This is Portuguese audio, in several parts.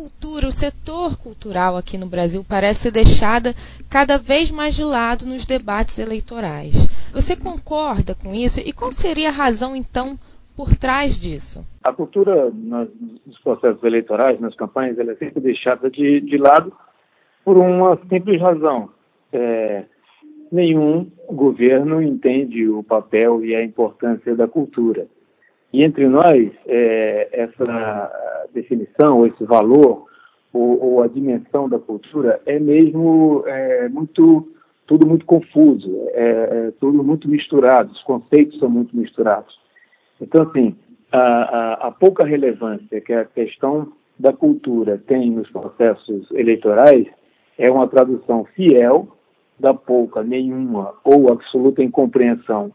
cultura, o setor cultural aqui no Brasil parece ser deixada cada vez mais de lado nos debates eleitorais. Você concorda com isso? E qual seria a razão, então, por trás disso? A cultura nos processos eleitorais, nas campanhas, ela é sempre deixada de, de lado por uma simples razão. É, nenhum governo entende o papel e a importância da cultura. E entre nós, é, essa definição, esse valor, ou, ou, a dimensão da cultura é mesmo é, muito tudo muito confuso, é, é, tudo muito misturado, os conceitos são muito misturados. Então, assim, a, a, a pouca relevância que a questão da cultura tem nos processos eleitorais é uma tradução fiel da pouca, nenhuma ou absoluta incompreensão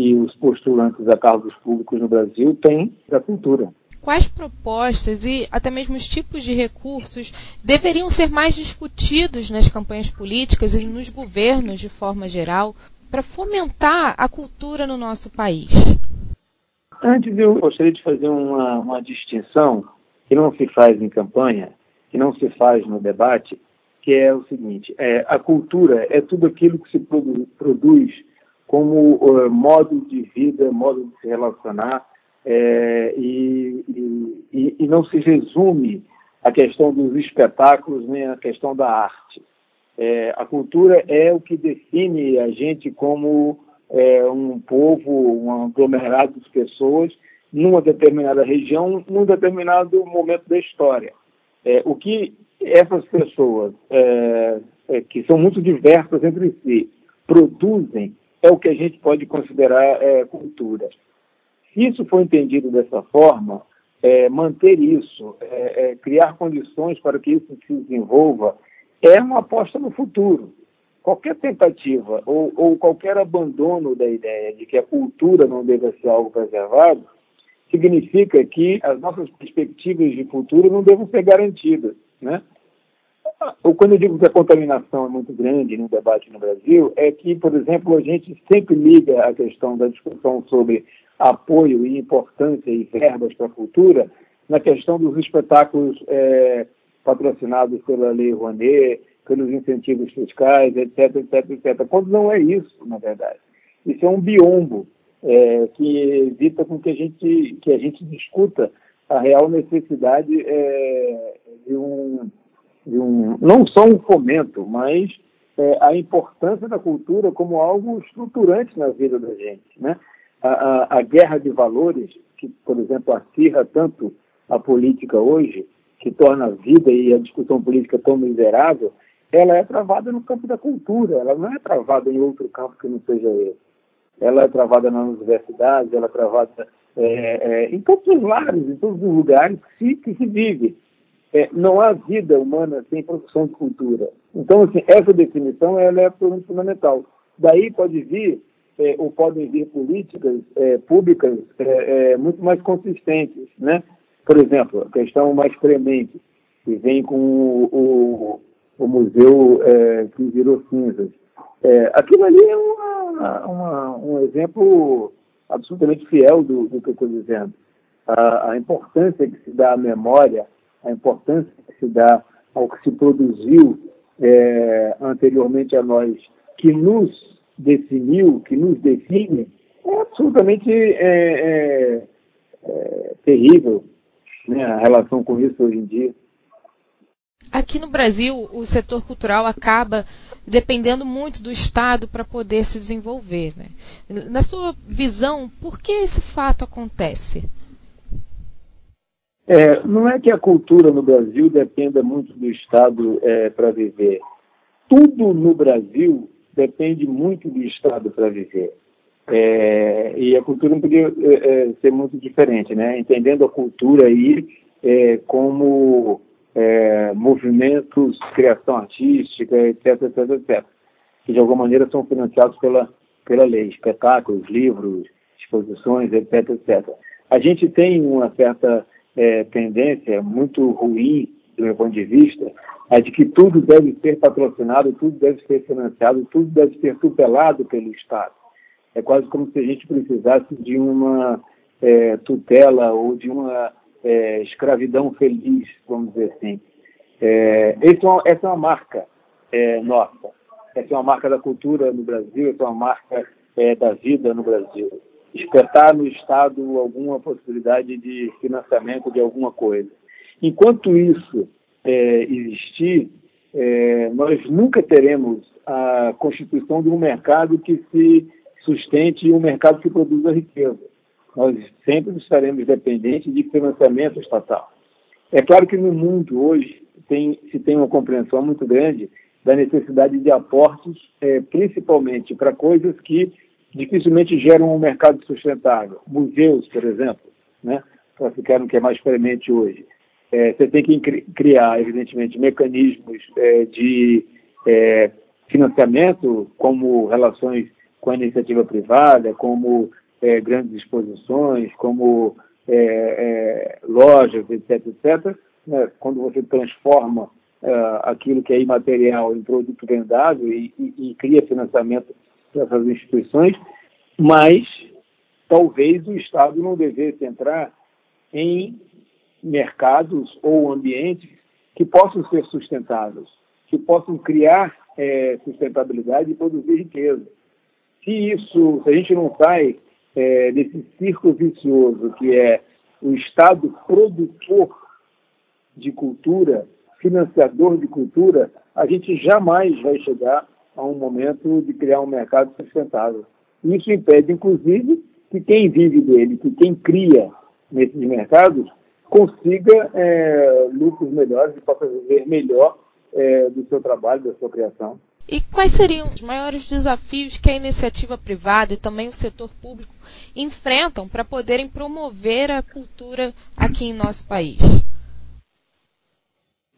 que os postulantes a cargos públicos no Brasil têm da cultura. Quais propostas e até mesmo os tipos de recursos deveriam ser mais discutidos nas campanhas políticas e nos governos de forma geral para fomentar a cultura no nosso país? Antes, eu gostaria de fazer uma, uma distinção que não se faz em campanha, que não se faz no debate, que é o seguinte: é, a cultura é tudo aquilo que se produ produz como uh, modo de vida, modo de se relacionar, é, e, e, e, não se resume a questão dos espetáculos nem a questão da arte. É, a cultura é o que define a gente como é, um povo, um aglomerado de pessoas numa determinada região, num determinado momento da história. É, o que essas pessoas, é, é, que são muito diversas entre si, produzem é o que a gente pode considerar é, cultura. Se isso for entendido dessa forma, é, manter isso, é, criar condições para que isso se desenvolva, é uma aposta no futuro. Qualquer tentativa ou, ou qualquer abandono da ideia de que a cultura não deva ser algo preservado significa que as nossas perspectivas de futuro não devem ser garantidas. Né? Quando eu digo que a contaminação é muito grande no debate no Brasil, é que, por exemplo, a gente sempre liga a questão da discussão sobre apoio e importância e verbas para a cultura na questão dos espetáculos é, patrocinados pela Lei Rouanet, pelos incentivos fiscais, etc, etc, etc. Quando não é isso, na verdade. Isso é um biombo é, que evita com que a gente, que a gente discuta a real necessidade é, de um de um, não só um fomento, mas é, a importância da cultura como algo estruturante na vida da gente. Né? A, a, a, guerra de valores, que, por exemplo, acirra tanto a política hoje, que torna a vida e a discussão política tão miserável, ela é travada no campo da cultura, ela não é travada em outro campo que não seja esse. Ela é travada nas universidades, ela é travada é, é, em todos os lares, em todos os lugares que se, que se vive é, não há vida humana sem produção de cultura. Então, assim, essa definição ela é fundamental. Daí pode vir, é, ou podem vir políticas é, públicas é, é, muito mais consistentes. Né? Por exemplo, a questão mais premente, que vem com o, o, o museu é, que virou cinzas. aquilo ali é uma, uma, um exemplo absolutamente fiel do, do que eu estou dizendo. A, a importância que se dá à memória a importância que se dá ao que se produziu é, anteriormente a nós, que nos definiu, que nos define, é absolutamente é, é, é, terrível né, a relação com isso hoje em dia. Aqui no Brasil, o setor cultural acaba dependendo muito do Estado para poder se desenvolver. Né? Na sua visão, por que esse fato acontece? É, não é que a cultura no Brasil dependa muito do Estado é, para viver. Tudo no Brasil depende muito do Estado para viver. É, e a cultura não podia é, é, ser muito diferente, né? Entendendo a cultura aí é, como movimentos, criação artística, etc, etc, etc, que de alguma maneira são financiados pela, pela lei, espetáculos, livros, exposições, etc, etc. A gente tem uma certa é, tendência muito ruim, do meu ponto de vista, é de que tudo deve ser patrocinado, tudo deve ser financiado, tudo deve ser tutelado pelo Estado. É quase como se a gente precisasse de uma é, tutela ou de uma é, escravidão feliz, vamos dizer assim. É, é essa é uma marca é, nossa. Essa é uma marca da cultura no Brasil, essa é uma marca é, da vida no Brasil. Despertar no Estado alguma possibilidade de financiamento de alguma coisa. Enquanto isso é, existir, é, nós nunca teremos a constituição de um mercado que se sustente e um mercado que produza riqueza. Nós sempre estaremos dependentes de financiamento estatal. É claro que no mundo hoje tem, se tem uma compreensão muito grande da necessidade de aportes, é, principalmente para coisas que dificilmente geram um mercado sustentável. Museus, por exemplo, né, no que é mais premente hoje. É, você tem que criar, evidentemente, mecanismos é, de é, financiamento, como relações com a iniciativa privada, como é, grandes exposições, como é, é, lojas, etc., etc., né, quando você transforma aquilo que é imaterial em produto vendável e, e, e cria financiamento para essas instituições, mas talvez o Estado não devesse entrar em mercados ou ambientes que possam ser sustentáveis, que possam criar é, sustentabilidade e produzir riqueza. Se isso, se a gente não sai é, desse círculo vicioso que é o Estado produtor de cultura, financiador de cultura, a gente jamais vai chegar a um momento de criar um mercado sustentável. Isso impede, inclusive, que quem vive dele, que quem cria nesses mercados, consiga é, lucros melhores e possa viver melhor é, do seu trabalho, da sua criação. E quais seriam os maiores desafios que a iniciativa privada e também o setor público enfrentam para poderem promover a cultura aqui em nosso país?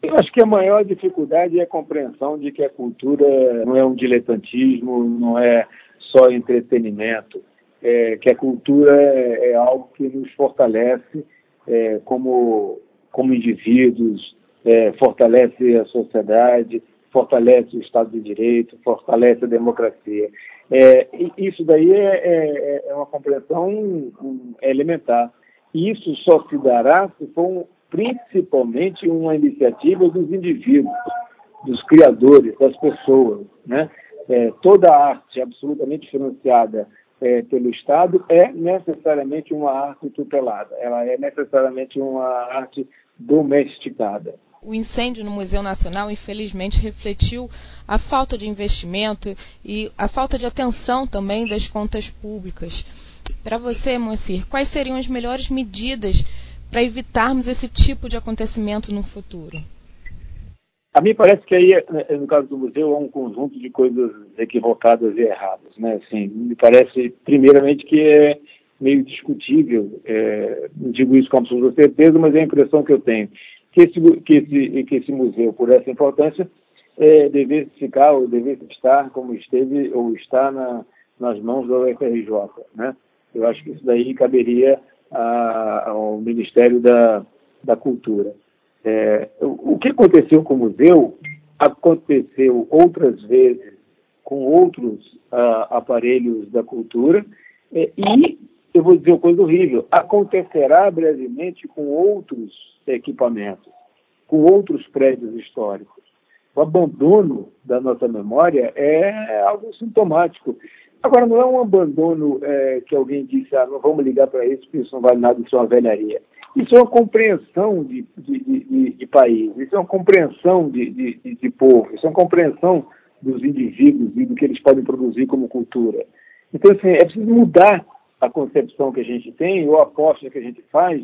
Eu acho que a maior dificuldade é a compreensão de que a cultura não é um diletantismo, não é só entretenimento, é, que a cultura é, é algo que nos fortalece é, como, como indivíduos, é, fortalece a sociedade, fortalece o Estado de Direito, fortalece a democracia. É, isso daí é, é, é uma compreensão elementar. E isso só se dará se for um, principalmente uma iniciativa dos indivíduos, dos criadores, das pessoas. Né? É, toda arte absolutamente financiada é, pelo Estado é necessariamente uma arte tutelada, ela é necessariamente uma arte domesticada. O incêndio no Museu Nacional, infelizmente, refletiu a falta de investimento e a falta de atenção também das contas públicas. Para você, Moacir, quais seriam as melhores medidas para evitarmos esse tipo de acontecimento no futuro? A mim parece que aí, né, no caso do museu, é um conjunto de coisas equivocadas e erradas. Né? Assim, me parece, primeiramente, que é meio discutível, é, não digo isso com absoluta certeza, mas é a impressão que eu tenho, que esse, que esse, que esse museu, por essa importância, é, devesse ficar ou devesse estar como esteve ou está na, nas mãos da UFRJ. Né? Eu acho que isso daí caberia a, ao Ministério da, da Cultura. É, o que aconteceu com o museu aconteceu outras vezes com outros aparelhos da cultura. É, e eu vou dizer uma coisa horrível acontecerá brevemente com outros equipamentos com outros prédios históricos. O abandono da nossa memória é algo sintomático agora não é um abandono é, que alguém disse ah, não vamos ligar para isso porque isso não vale nada isso é uma velharia isso é uma compreensão de, de, de, de país, isso é uma compreensão de, de, povo, isso é uma compreensão dos indivíduos e do que eles podem produzir como cultura. Então, assim, é preciso mudar a concepção que a gente tem, ou a aposta que a gente faz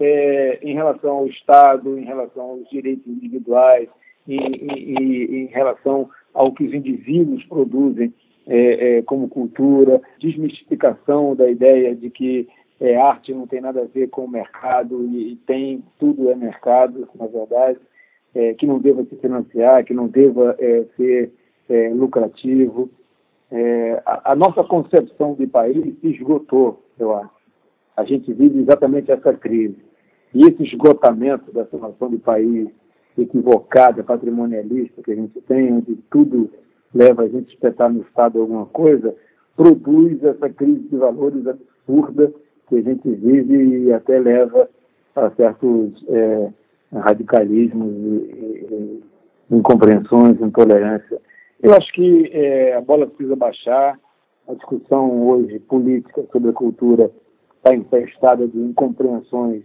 é, em relação ao Estado, em relação aos direitos individuais, em, em, em relação ao que os indivíduos produzem é, é, como cultura, desmistificação da ideia de que é, arte não tem nada a ver com o mercado e, e tem, tudo é mercado, na verdade, é, que não deva se financiar, que não deva é, ser é, lucrativo. A, a, nossa concepção de país se esgotou, eu acho. A gente vive exatamente essa crise. E esse esgotamento dessa noção de país equivocada, patrimonialista que a gente tem, onde tudo leva a gente a espetar no Estado alguma coisa, produz essa crise de valores absurda que a gente vive e até leva a certos é, radicalismos, e, e, incompreensões, intolerância. Eu acho que é, a bola precisa baixar, a discussão hoje política sobre a cultura está infestada de incompreensões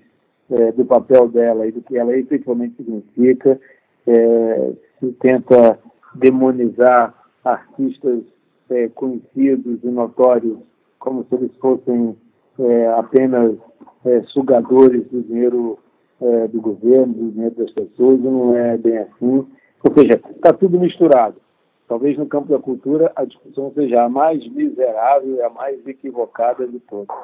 é, do papel dela e do que ela efetivamente significa. É, se tenta demonizar artistas é, conhecidos e notórios como se eles fossem é, apenas é, sugadores do dinheiro é, do governo, do dinheiro das pessoas, não é bem assim. Ou seja, está tudo misturado. Talvez no campo da cultura a discussão seja a mais miserável e a mais equivocada de todas.